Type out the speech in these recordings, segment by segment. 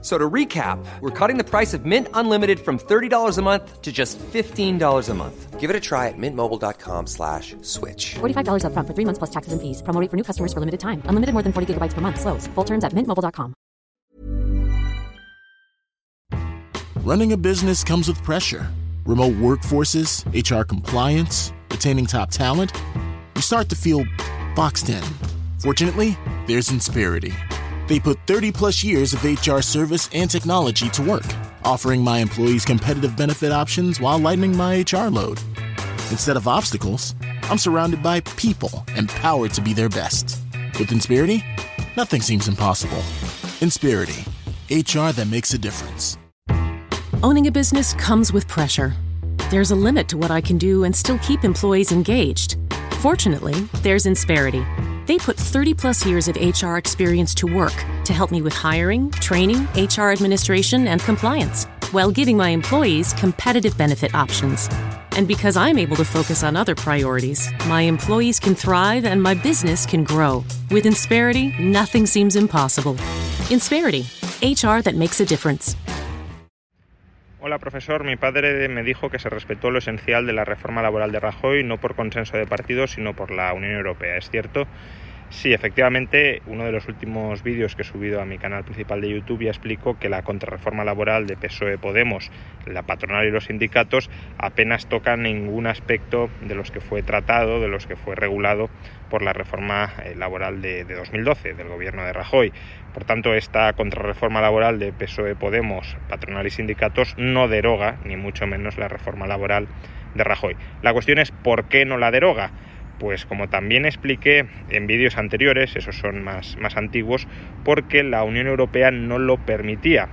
So to recap, we're cutting the price of Mint Unlimited from $30 a month to just $15 a month. Give it a try at mintmobile.com slash switch. $45 upfront for three months plus taxes and fees. Promo rate for new customers for limited time. Unlimited more than 40 gigabytes per month. Slows. Full terms at mintmobile.com. Running a business comes with pressure. Remote workforces, HR compliance, retaining top talent. You start to feel boxed in. Fortunately, there's Insperity. They put 30 plus years of HR service and technology to work, offering my employees competitive benefit options while lightening my HR load. Instead of obstacles, I'm surrounded by people empowered to be their best. With Inspirity, nothing seems impossible. Inspirity, HR that makes a difference. Owning a business comes with pressure. There's a limit to what I can do and still keep employees engaged. Fortunately, there's Insperity. They put 30 plus years of HR experience to work to help me with hiring, training, HR administration, and compliance, while giving my employees competitive benefit options. And because I'm able to focus on other priorities, my employees can thrive and my business can grow. With Insperity, nothing seems impossible. Insperity, HR that makes a difference. Hola profesor, mi padre me dijo que se respetó lo esencial de la reforma laboral de Rajoy, no por consenso de partidos, sino por la Unión Europea. ¿Es cierto? Sí, efectivamente, uno de los últimos vídeos que he subido a mi canal principal de YouTube ya explico que la contrarreforma laboral de PSOE Podemos, la patronal y los sindicatos apenas tocan ningún aspecto de los que fue tratado, de los que fue regulado por la reforma eh, laboral de, de 2012 del gobierno de Rajoy. Por tanto, esta contrarreforma laboral de PSOE Podemos, patronal y sindicatos no deroga, ni mucho menos, la reforma laboral de Rajoy. La cuestión es por qué no la deroga. Pues como también expliqué en vídeos anteriores, esos son más, más antiguos, porque la Unión Europea no lo permitía.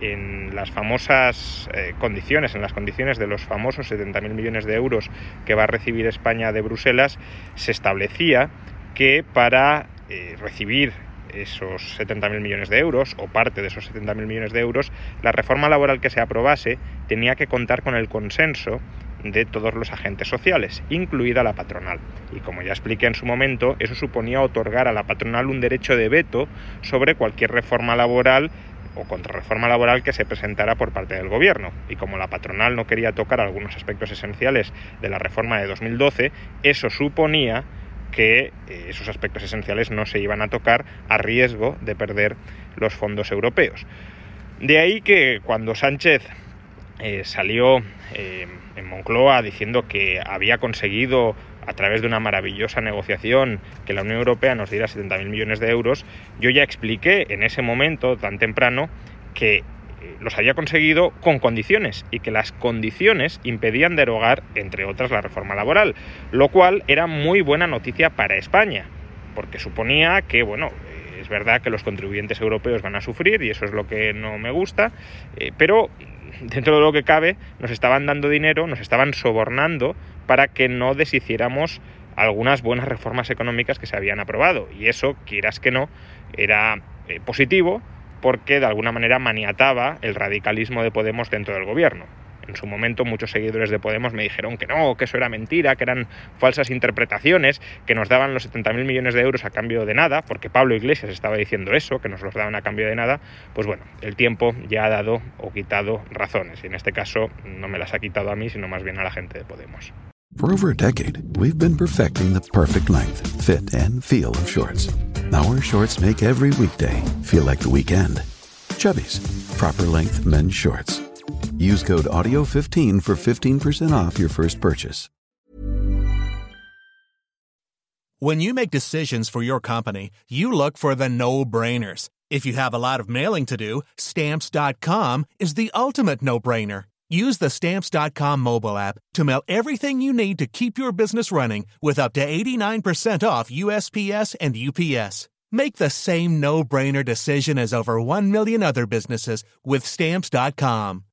En las famosas eh, condiciones, en las condiciones de los famosos 70.000 millones de euros que va a recibir España de Bruselas, se establecía que para eh, recibir esos 70.000 millones de euros o parte de esos 70.000 millones de euros, la reforma laboral que se aprobase tenía que contar con el consenso de todos los agentes sociales, incluida la patronal. Y como ya expliqué en su momento, eso suponía otorgar a la patronal un derecho de veto sobre cualquier reforma laboral o contrarreforma laboral que se presentara por parte del gobierno. Y como la patronal no quería tocar algunos aspectos esenciales de la reforma de 2012, eso suponía que eh, esos aspectos esenciales no se iban a tocar a riesgo de perder los fondos europeos. De ahí que cuando Sánchez eh, salió eh, en Moncloa diciendo que había conseguido a través de una maravillosa negociación que la Unión Europea nos diera 70.000 millones de euros, yo ya expliqué en ese momento tan temprano que eh, los había conseguido con condiciones y que las condiciones impedían derogar, entre otras, la reforma laboral, lo cual era muy buena noticia para España, porque suponía que, bueno, es verdad que los contribuyentes europeos van a sufrir y eso es lo que no me gusta, pero dentro de lo que cabe, nos estaban dando dinero, nos estaban sobornando para que no deshiciéramos algunas buenas reformas económicas que se habían aprobado. Y eso, quieras que no, era eh, positivo porque de alguna manera maniataba el radicalismo de Podemos dentro del gobierno. En su momento muchos seguidores de Podemos me dijeron que no, que eso era mentira, que eran falsas interpretaciones, que nos daban los 70.000 millones de euros a cambio de nada, porque Pablo Iglesias estaba diciendo eso, que nos los daban a cambio de nada. Pues bueno, el tiempo ya ha dado o quitado razones, y en este caso no me las ha quitado a mí, sino más bien a la gente de Podemos. For over a decade, we've been perfecting the perfect length, fit, and feel of shorts. Our shorts make every weekday feel like the weekend. Chubbies, proper length men's shorts. Use code AUDIO15 for 15% off your first purchase. When you make decisions for your company, you look for the no brainers. If you have a lot of mailing to do, stamps.com is the ultimate no brainer. Use the stamps.com mobile app to mail everything you need to keep your business running with up to 89% off USPS and UPS. Make the same no brainer decision as over 1 million other businesses with stamps.com.